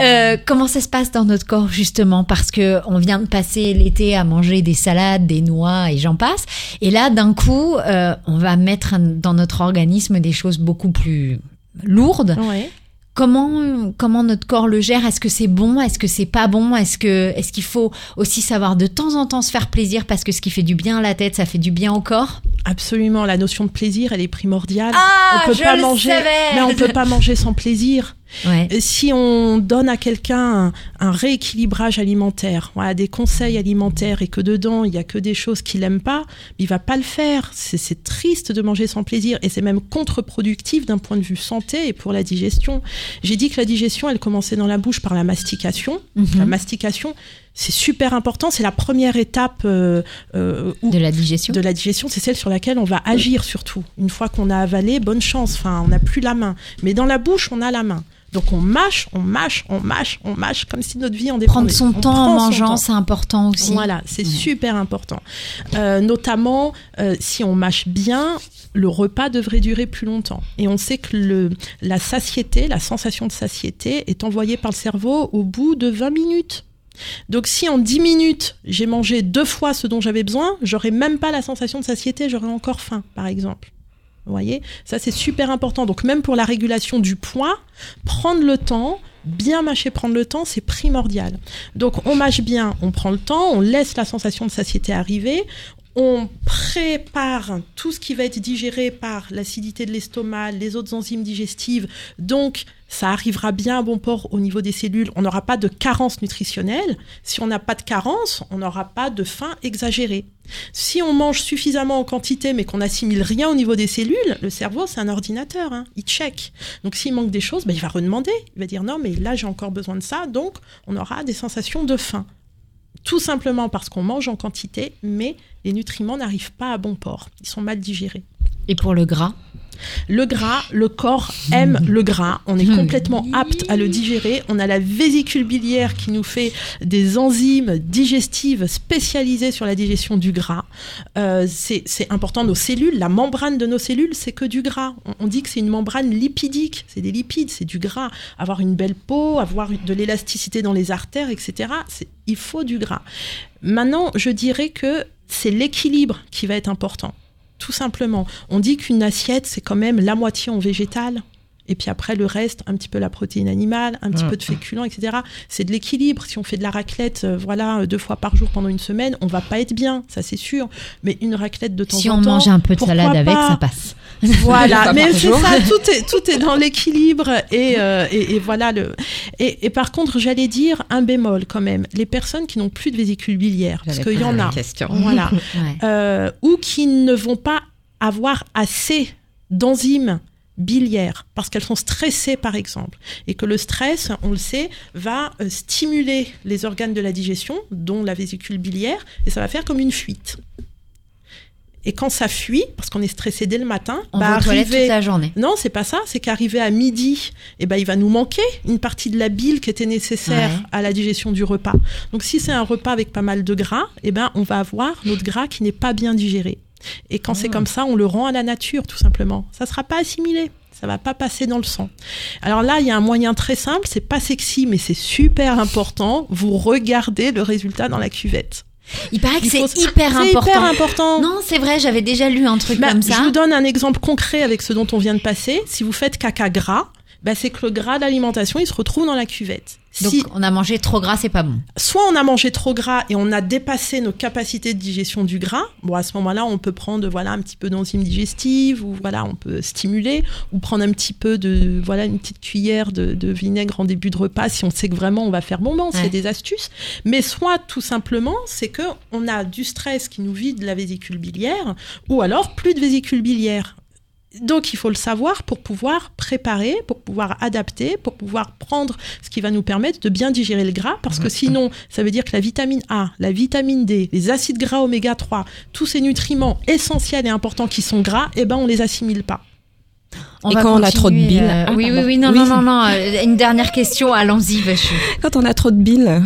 Euh, comment ça se passe dans notre corps justement? Parce que on vient de passer l'été à manger des salades, des noix et j'en passe. Et là, d'un coup, euh, on va mettre dans notre organisme des choses beaucoup plus lourdes. Ouais. Comment comment notre corps le gère? Est-ce que c'est bon? Est-ce que c'est pas bon? Est-ce que est-ce qu'il faut aussi savoir de temps en temps se faire plaisir parce que ce qui fait du bien à la tête, ça fait du bien au corps? Absolument, la notion de plaisir, elle est primordiale. Ah, on peut je pas le manger, savais. mais on peut pas manger sans plaisir. Ouais. Si on donne à quelqu'un un, un rééquilibrage alimentaire, voilà, des conseils alimentaires et que dedans il y a que des choses qu'il aime pas, il va pas le faire. C'est- C'est triste de manger sans plaisir et c'est même contre-productif d'un point de vue santé et pour la digestion. J'ai dit que la digestion, elle commençait dans la bouche par la mastication. Mhm. La mastication, c'est super important. C'est la première étape euh, euh, où- De la digestion. de la digestion, c'est celle sur laquelle on va agir surtout. Une fois qu'on a avalé, bonne chance. Enfin, on n'a plus la main. Mais dans la bouche, on a la main. Donc on mâche, on mâche, on mâche, on mâche, comme si notre vie en dépendait. Prendre son On temps en mangeant, c'est important aussi. Voilà, c'est super important. Euh, notamment, euh, si on mâche bien, le repas devrait durer plus longtemps. Et on sait que le, la satiété, la sensation de satiété est envoyée par le cerveau au bout de 20 minutes. Donc si en 10 minutes, j'ai mangé deux fois ce dont j'avais besoin, j'aurais même pas la sensation de satiété, j'aurais encore faim, par exemple. Vous voyez? Ça, c'est super important. Donc même pour la régulation du poids, prendre le temps, bien mâcher, prendre le temps, c'est primordial. Donc on mâche bien, on prend le temps, on laisse la sensation de satiété arriver, on prépare tout ce qui va être digéré par l'acidité de l'estomac, les autres enzymes digestives. Donc ça arrivera bien à bon port au niveau des cellules. On n'aura pas de carence nutritionnelle. Si on n'a pas de carence, on n'aura pas de faim exagérée. Si on mange suffisamment en quantité mais qu'on n'assimile rien au niveau des cellules, le cerveau c'est un ordinateur, hein, il check. Donc s'il manque des choses, ben, il va redemander. Il va dire non mais là j'ai encore besoin de ça, donc on aura des sensations de faim. Tout simplement parce qu'on mange en quantité, mais les nutriments n'arrivent pas à bon port. Ils sont mal digérés. Et pour le gras? Le gras, le corps aime le gras. On est complètement apte à le digérer. On a la vésicule biliaire qui nous fait des enzymes digestives spécialisées sur la digestion du gras. Euh, c'est important. Nos cellules, la membrane de nos cellules, c'est que du gras. On, on dit que c'est une membrane lipidique. C'est des lipides, c'est du gras. Avoir une belle peau, avoir de l'élasticité dans les artères, etc. Il faut du gras. Maintenant, je dirais que c'est l'équilibre qui va être important. Tout simplement. On dit qu'une assiette, c'est quand même la moitié en végétal. Et puis après, le reste, un petit peu la protéine animale, un petit peu de féculents, etc. C'est de l'équilibre. Si on fait de la raclette, euh, voilà, euh, deux fois par jour pendant une semaine, on va pas être bien, ça c'est sûr. Mais une raclette de temps Si en on temps. mange un peu de salade avec, ça passe. Voilà, mais c'est ça, tout est, tout est dans l'équilibre et, euh, et, et voilà le. Et, et par contre, j'allais dire un bémol quand même. Les personnes qui n'ont plus de vésicule biliaire, parce qu'il y en a, question. voilà, Ouais. euh, ou qui ne vont pas avoir assez d'enzymes biliaires parce qu'elles sont stressées par exemple et que le stress on le sait va euh, stimuler les organes de la digestion dont la vésicule biliaire et ça va faire comme une fuite et quand ça fuit parce qu'on est stressé dès le matin On bah, va arriver- toute la journée. non, c'est pas ça. C'est qu'arrivé à midi, eh ben, il va nous manquer une partie de la bile qui était nécessaire Ouais. à la digestion du repas. Donc, si c'est un repas avec pas mal de gras, eh ben, on va avoir notre gras qui n'est pas bien digéré. Et quand c'est Ah. comme ça, on le rend à la nature, tout simplement. Ça sera pas assimilé. Ça va pas passer dans le sang. Alors là, il y a un moyen très simple. C'est pas sexy, mais c'est super important. Vous regardez le résultat dans la cuvette. Il paraît que c'est hyper important. hyper important. Non, c'est vrai, j'avais déjà lu un truc Bah, comme Je ça. vous donne un exemple concret avec ce dont on vient de passer. Si vous faites caca gras, bah, c'est que le gras d'alimentation, il se retrouve dans la cuvette. Donc Si, on a mangé trop gras, c'est pas bon. soit on a mangé trop gras et on a dépassé nos capacités de digestion du gras, bon à ce moment-là, on peut prendre voilà un petit peu d'enzymes digestives ou voilà, on peut stimuler ou prendre un petit peu de voilà une petite cuillère de, de vinaigre en début de repas si on sait que vraiment on va faire bonbon, Ouais. c'est des astuces. Mais soit tout simplement, c'est que on a du stress qui nous vide la vésicule biliaire ou alors plus de vésicule biliaire. Donc il faut le savoir pour pouvoir préparer, pour pouvoir adapter, pour pouvoir prendre ce qui va nous permettre de bien digérer le gras, parce que sinon, ça veut dire que la vitamine A, la vitamine D, les acides gras oméga 3, tous ces nutriments essentiels et importants qui sont gras, eh ben on les assimile pas. On Et quand on a trop de bile. euh, Ah, oui, oui, pardon. oui, non, Oui. non, non, non. euh, Une dernière question, allons-y, Vachu. Quand on a trop de bile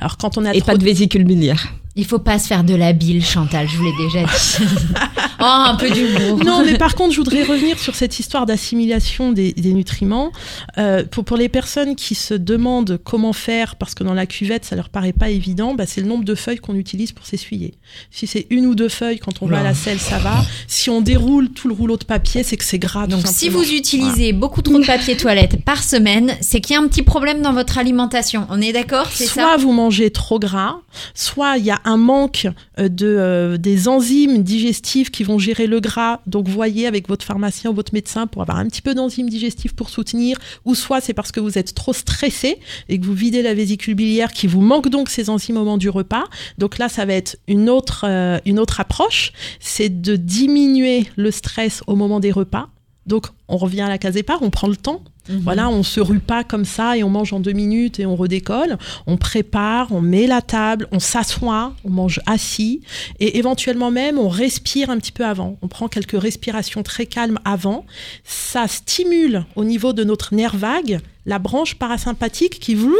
Alors quand on a et trop pas de vésicule biliaire. Il faut pas se faire de la bile, Chantal, je vous l'ai déjà dit. oh, un peu d'humour. Non, mais par contre, je voudrais revenir sur cette histoire d'assimilation des, des nutriments. Euh, pour, pour les personnes qui se demandent comment faire, parce que dans la cuvette, ça leur paraît pas évident, bah, c'est le nombre de feuilles qu'on utilise pour s'essuyer. Si c'est une ou deux feuilles quand on va à la selle, ça va. Si on déroule tout le rouleau de papier, c'est que c'est gras. Donc, si vous utilisez beaucoup trop de papier toilette par semaine, c'est qu'il y a un petit problème dans votre alimentation. On est d'accord C'est soit ça? vous mangez trop gras, soit il y a un manque euh, de euh, des enzymes digestives qui vont gérer le gras. Donc voyez avec votre pharmacien ou votre médecin pour avoir un petit peu d'enzymes digestives pour soutenir. Ou soit c'est parce que vous êtes trop stressé et que vous videz la vésicule biliaire qui vous manque donc ces enzymes au moment du repas. Donc là ça va être une autre euh, une autre approche, c'est de diminuer le stress au moment des repas. Donc on revient à la case départ, on prend le temps. Voilà, on se rue pas comme ça et on mange en deux minutes et on redécolle. On prépare, on met la table, on s'assoit, on mange assis et éventuellement même on respire un petit peu avant. On prend quelques respirations très calmes avant. Ça stimule au niveau de notre nerf vague la branche parasympathique qui vloup,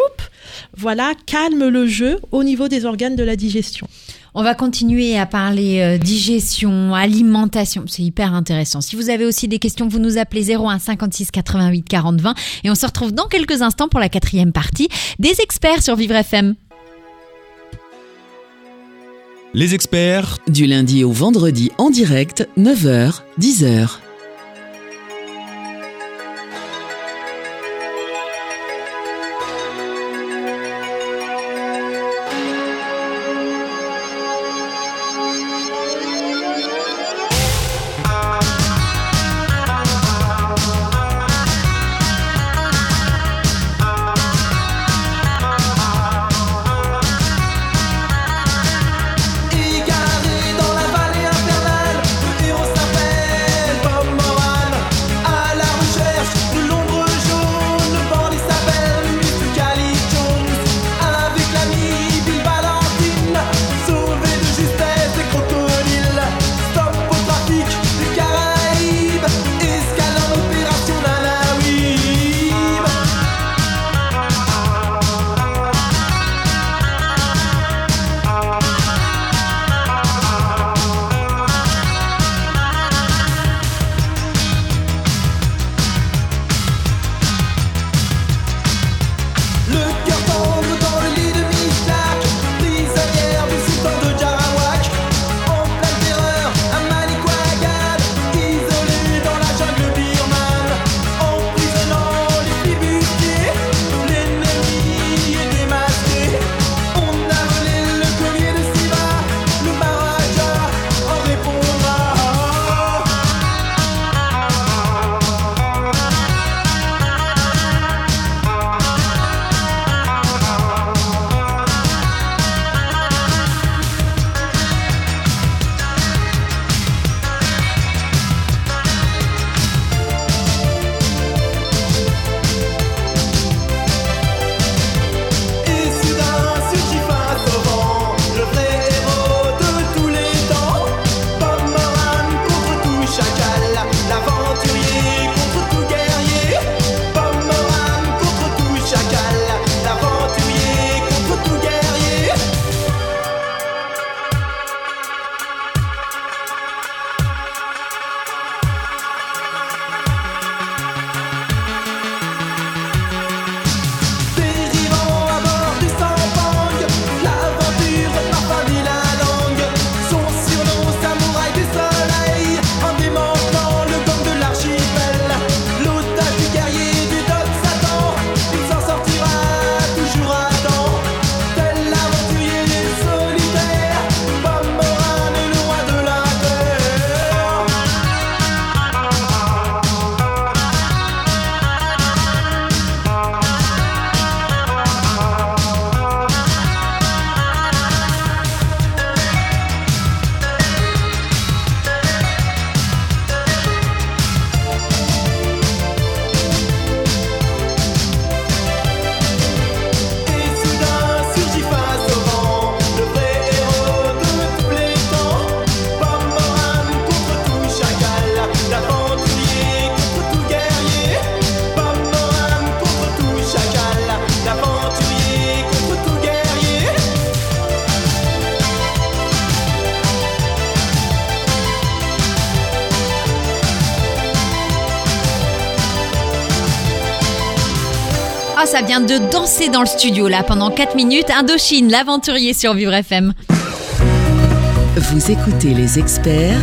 voilà, calme le jeu au niveau des organes de la digestion. On va continuer à parler euh, digestion, alimentation. C'est hyper intéressant. Si vous avez aussi des questions, vous nous appelez 01 56 88 40 20 et on se retrouve dans quelques instants pour la quatrième partie des experts sur Vivre FM. Les experts Du lundi au vendredi en direct, 9h, 10h. Vient de danser dans le studio là pendant 4 minutes. Indochine, l'aventurier sur Vivre FM. Vous écoutez les experts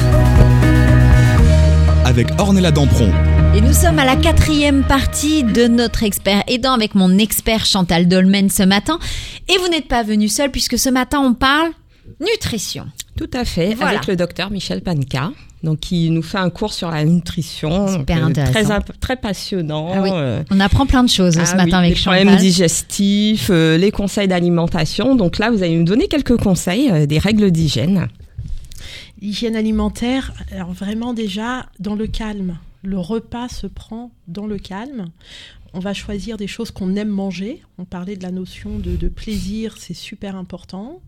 avec Ornella Dampron. Et nous sommes à la quatrième partie de notre expert aidant avec mon expert Chantal Dolmen ce matin. Et vous n'êtes pas venu seul puisque ce matin on parle nutrition. Tout à fait, Voilà. avec le docteur Michel Panka. Donc, qui nous fait un cours sur la nutrition. Super euh, intéressant. Très, passionnant. Ah oui. euh, On apprend plein de choses ce ah matin oui, avec les problèmes Chantal. digestifs, euh, les conseils d'alimentation. Donc là, vous allez nous donner quelques conseils, euh, des règles d'hygiène. Hygiène alimentaire, alors vraiment déjà dans le calme. Le repas se prend dans le calme. On va choisir des choses qu'on aime manger. On parlait de la notion de, de plaisir, c'est super important.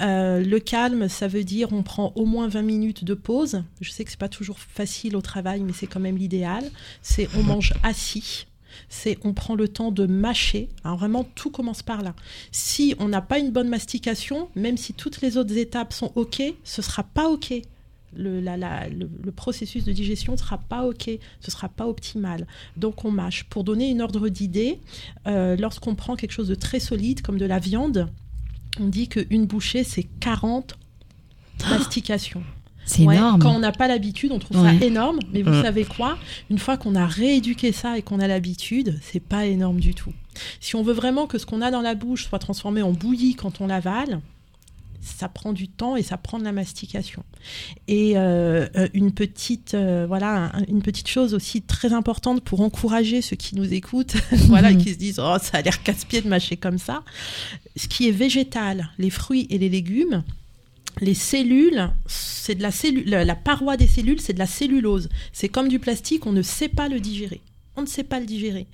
Euh, le calme, ça veut dire on prend au moins 20 minutes de pause. Je sais que c'est pas toujours facile au travail, mais c'est quand même l'idéal. C'est on mange assis. C'est on prend le temps de mâcher. Alors vraiment, tout commence par là. Si on n'a pas une bonne mastication, même si toutes les autres étapes sont OK, ce sera pas OK. Le, la- la- le- le processus de digestion ne sera pas OK, ce sera pas optimal. Donc on mâche. Pour donner une ordre d'idée, euh, lorsqu'on prend quelque chose de très solide comme de la viande, on dit qu'une bouchée, c'est 40 mastications. C'est Ouais, énorme. Quand on n'a pas l'habitude, on trouve Ouais. ça énorme. Mais vous savez quoi? Une fois qu'on a rééduqué ça et qu'on a l'habitude, c'est pas énorme du tout. Si on veut vraiment que ce qu'on a dans la bouche soit transformé en bouillie quand on l'avale, ça prend du temps et ça prend de la mastication. Et euh, euh, une petite, euh, voilà, un- une petite chose aussi très importante pour encourager ceux qui nous écoutent, voilà, Mhm. qui se disent oh ça a l'air casse-pied de mâcher comme ça. Ce qui est végétal, les fruits et les légumes, les cellules, c'est de la cellule, la paroi des cellules, c'est de la cellulose. C'est comme du plastique, on ne sait pas le digérer. On ne sait pas le digérer.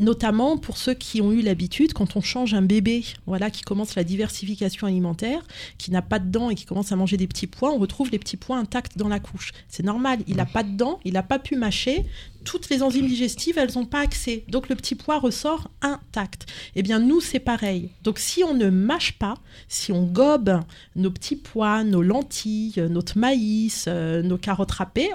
Notamment pour ceux qui ont eu l'habitude, quand on change un bébé, voilà, qui commence la diversification alimentaire, qui n'a pas de dents et qui commence à manger des petits pois, on retrouve les petits pois intacts dans la couche. C'est normal, il n'a pas de dents, il n'a pas pu mâcher, toutes les enzymes digestives, elles n'ont pas accès. Donc le petit pois ressort intact. Eh bien, nous, c'est pareil. Donc si on ne mâche pas, si on gobe nos petits pois, nos lentilles, notre maïs, euh, nos carottes râpées,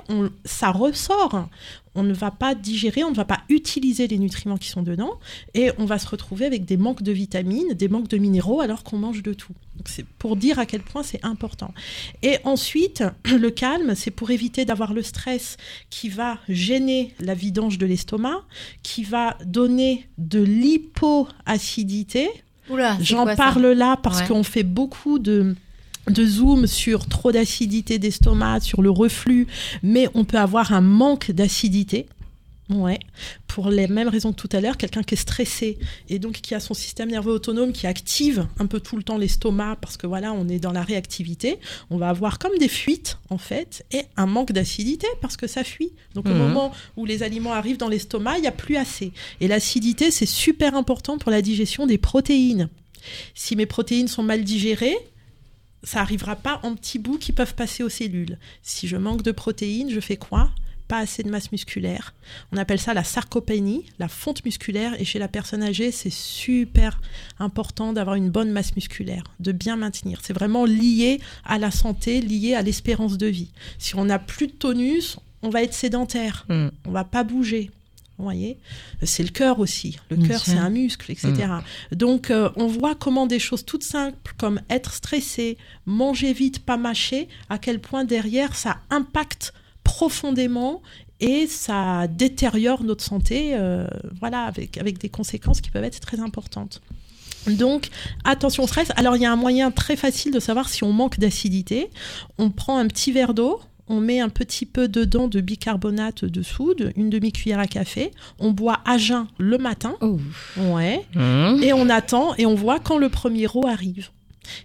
ça ressort. On ne va pas digérer, on ne va pas utiliser les nutriments qui sont dedans et on va se retrouver avec des manques de vitamines, des manques de minéraux alors qu'on mange de tout. C'est pour dire à quel point c'est important. Et ensuite, le calme, c'est pour éviter d'avoir le stress qui va gêner la vidange de l'estomac, qui va donner de l'hypoacidité. J'en parle là parce Ouais. qu'on fait beaucoup de de zoom sur trop d'acidité d'estomac, sur le reflux, mais on peut avoir un manque d'acidité. Ouais, pour les mêmes raisons que tout à l'heure, quelqu'un qui est stressé et donc qui a son système nerveux autonome qui active un peu tout le temps l'estomac parce que voilà, on est dans la réactivité, on va avoir comme des fuites en fait et un manque d'acidité parce que ça fuit. Donc au Mhm. moment où les aliments arrivent dans l'estomac, il n'y a plus assez. Et l'acidité, c'est super important pour la digestion des protéines. Si mes protéines sont mal digérées, ça arrivera pas en petits bouts qui peuvent passer aux cellules. Si je manque de protéines, je fais quoi? Pas assez de masse musculaire. On appelle ça la sarcopénie, la fonte musculaire. Et chez la personne âgée, c'est super important d'avoir une bonne masse musculaire, de bien maintenir. C'est vraiment lié à la santé, lié à l'espérance de vie. Si on n'a plus de tonus, on va être sédentaire Mm. on va pas bouger. Vous voyez? C'est le cœur aussi. Le cœur, c'est un muscle, etc. Donc, euh, on voit comment des choses toutes simples, comme être stressé, manger vite, pas mâcher, à quel point derrière, ça impacte profondément et ça détériore notre santé, euh, voilà, avec, avec des conséquences qui peuvent être très importantes. Donc, attention au stress. Alors, il y a un moyen très facile de savoir si on manque d'acidité. On prend un petit verre d'eau, on met un petit peu dedans de bicarbonate de soude, une demi-cuillère à café. On boit à jeun le matin. Oh. Ouais. Mmh. Et on attend et on voit quand le premier row arrive.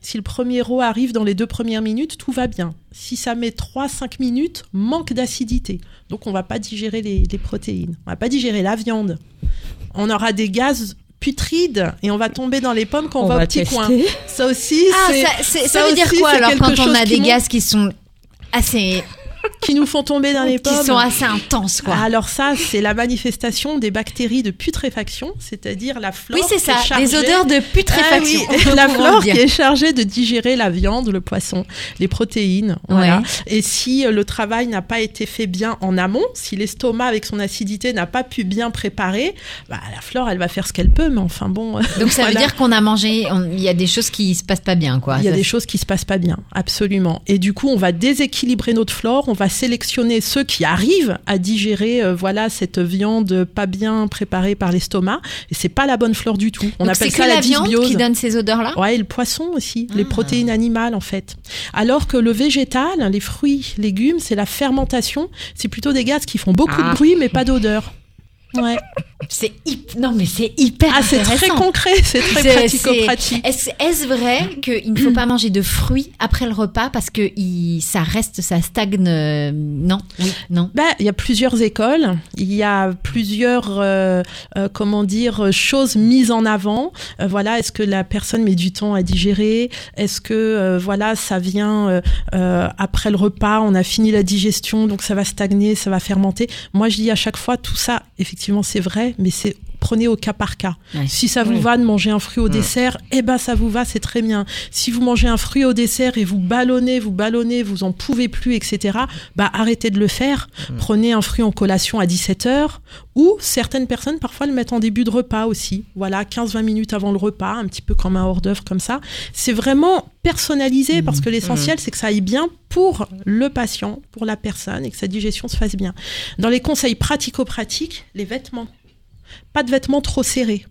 Si le premier row arrive dans les deux premières minutes, tout va bien. Si ça met 3-5 minutes, manque d'acidité. Donc on va pas digérer les, les protéines. On va pas digérer la viande. On aura des gaz putrides et on va tomber dans les pommes quand on, On va, va au petit coin. Ça aussi, Ah, c'est... ça, c'est- ça ça veut dire quoi alors quand on a des gaz qui sont assez qui nous font tomber dans les pommes. Qui sont assez intenses, quoi. Alors ça, c'est la manifestation des bactéries de putréfaction, c'est-à-dire la flore. Oui, c'est ça, chargée- des odeurs de putréfaction. Ah oui, la flore qui est chargée de digérer la viande, le poisson, les protéines. Voilà. Ouais. Et si euh, le travail n'a pas été fait bien en amont, si l'estomac avec son acidité n'a pas pu bien préparer, bah, la flore, elle va faire ce qu'elle peut, mais enfin bon. Donc ça veut dire qu'on a mangé, il y a des choses qui se passent pas bien, quoi. Il y a Ça, des choses qui se passent pas bien, absolument. Et du coup, on va déséquilibrer notre flore, on va sélectionner ceux qui arrivent à digérer, euh, voilà, cette viande pas bien préparée par l'estomac. Et c'est pas la bonne flore du tout. On Donc appelle c'est ça que la, la viande dysbiose. qui donne ces odeurs-là Ouais, et le poisson aussi, les Ah. protéines animales en fait. Alors que le végétal, les fruits, légumes, c'est la fermentation. C'est plutôt des gaz qui font beaucoup Ah. de bruit mais pas d'odeur. Ouais. C'est hyp- non mais c'est hyper Ah, c'est très concret, c'est très pratico-pratique. Est-ce est-ce vrai qu'il ne faut pas manger de fruits après le repas parce que il, ça reste, ça stagne euh, Non, oui, non. Ben, il y a plusieurs écoles, il y a plusieurs, euh, euh, comment dire, choses mises en avant. Euh, voilà, est-ce que la personne met du temps à digérer? Est-ce que, voilà, ça vient après le repas, on a fini la digestion, donc ça va stagner, ça va fermenter? Moi, je dis à chaque fois, tout ça, effectivement, c'est vrai, mais c'est prenez au cas par cas. Ouais. Si ça vous va de manger un fruit au dessert, eh ben ça vous va, c'est très bien. Si vous mangez un fruit au dessert et vous ballonnez, vous ballonnez, vous en pouvez plus, etc., bah arrêtez de le faire. Prenez un fruit en collation à 17 heures ou certaines personnes parfois le mettent en début de repas aussi. Voilà, 15-20 minutes avant le repas, un petit peu comme un hors d'œuvre comme ça. C'est vraiment personnalisé parce que l'essentiel c'est que ça aille bien pour le patient, pour la personne et que sa digestion se fasse bien. Dans les conseils pratico-pratiques, les vêtements. Pas de vêtements trop serrés.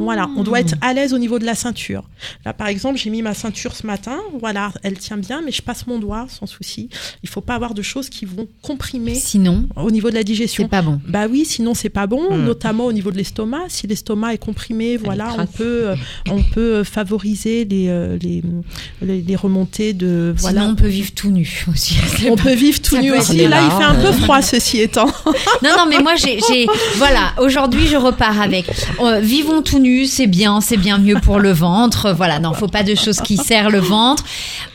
Voilà, on doit être à l'aise au niveau de la ceinture. Là, par exemple, j'ai mis ma ceinture ce matin. Voilà, elle tient bien, mais je passe mon doigt sans souci. Il faut pas avoir de choses qui vont comprimer Sinon, au niveau de la digestion. c'est pas bon. Bah oui, sinon c'est pas bon, Mm. notamment au niveau de l'estomac. Si l'estomac est comprimé, voilà, on trace. peut, euh, on peut euh, favoriser les, euh, les, les, les remontées de, voilà. Sinon, on peut vivre tout nu aussi. on peut vivre tout Ça nu aussi. Là, il fait un peu froid, ceci étant. Non, non, mais moi, j'ai, j'ai- voilà, aujourd'hui, je repars avec. euh, tout nu, c'est bien, c'est bien mieux pour le ventre. Voilà, non, faut pas de choses qui serrent le ventre.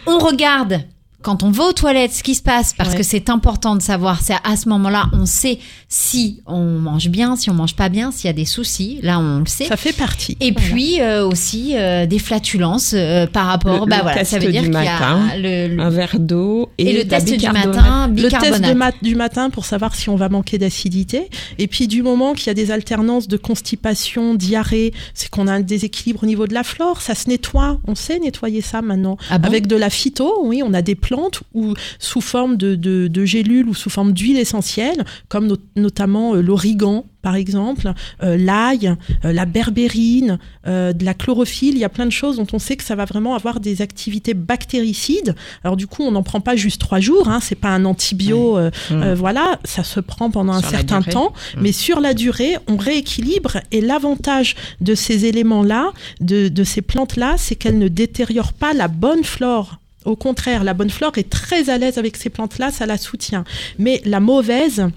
On regarde. Quand on va aux toilettes, ce qui se passe, parce Ouais. que c'est important de savoir, c'est à ce moment-là, on sait si on mange bien, si on mange pas bien, s'il y a des soucis. Là, on le sait. Ça fait partie. Et puis euh, aussi euh, des flatulences euh, par rapport, Le- bah le voilà, ça test veut dire qu'il y a le, Un verre d'eau et, et le test du bicarbonate. matin, Le test de du matin pour savoir si on va manquer d'acidité. Et puis du moment qu'il y a des alternances de constipation, diarrhée, c'est qu'on a un déséquilibre au niveau de la flore. Ça se nettoie. On sait nettoyer ça maintenant. Ah bon? Avec de la phyto, oui, on a des plantes ou sous forme de, de, de gélules ou sous forme d'huile essentielle, comme no- notamment euh, l'origan par exemple, euh, l'ail, euh, la berbérine, euh, de la chlorophylle. Il y a plein de choses dont on sait que ça va vraiment avoir des activités bactéricides. Alors du coup, on n'en prend pas juste trois jours. Hein, c'est pas un antibio. euh, voilà, ça se prend pendant Sur un certain durée. temps, mais sur la durée, on rééquilibre. Et l'avantage de ces éléments-là, de, de ces plantes-là, c'est qu'elles ne détériorent pas la bonne flore. Au contraire, la bonne flore est très à l'aise avec ces plantes-là, ça la soutient. Mais la mauvaise,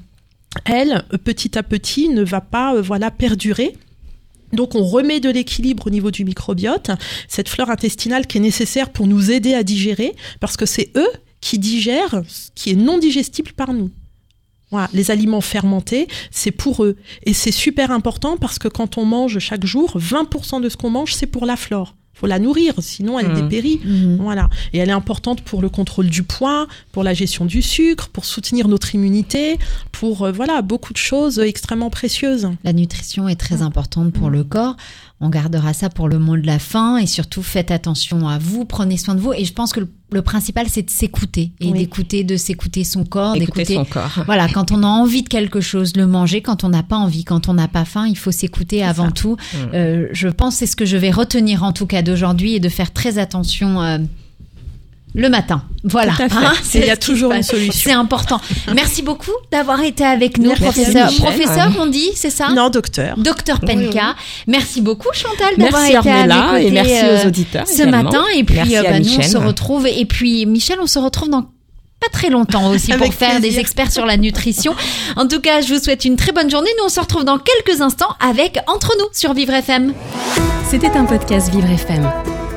elle, petit à petit, ne va pas, euh, voilà, perdurer. Donc on remet de l'équilibre au niveau du microbiote, cette flore intestinale qui est nécessaire pour nous aider à digérer, parce que c'est eux qui digèrent ce qui est non digestible par nous. Les aliments fermentés, c'est pour eux. Et c'est super important parce que quand on mange chaque jour, 20% de ce qu'on mange, c'est pour la flore. Faut la nourrir, sinon elle Mhm. dépérit. Mhm. Voilà. Et elle est importante pour le contrôle du poids, pour la gestion du sucre, pour soutenir notre immunité, pour euh, voilà beaucoup de choses extrêmement précieuses. La nutrition est très importante pour le corps. On gardera ça pour le mot de la fin et surtout faites attention à vous, prenez soin de vous. Et je pense que le, le principal c'est de s'écouter et Oui. d'écouter, de s'écouter son corps, Écouter d'écouter. son corps. Voilà, quand on a envie de quelque chose, le manger. Quand on n'a pas envie, quand on n'a pas faim, il faut s'écouter avant ça. tout. Mm. Euh, je pense que c'est ce que je vais retenir en tout cas d'aujourd'hui et de faire très attention euh, le matin. Voilà. Hein, il y a toujours une solution. C'est important. Merci beaucoup d'avoir été avec nous, Merci, professeur. Michel. Professeur, on dit, c'est ça Non, docteur. Docteur Penka, merci beaucoup Chantal d'avoir été Ornella mes et merci euh, aux auditeurs. ce également. matin. Et puis Merci euh, à bah, nous on se retrouve. Et puis Michel, on se retrouve dans pas très longtemps aussi pour Avec faire des experts sur la nutrition. En tout cas, je vous souhaite une très bonne journée. Nous on se retrouve dans quelques instants avec Entre nous sur Vivre FM. C'était un podcast Vivre FM.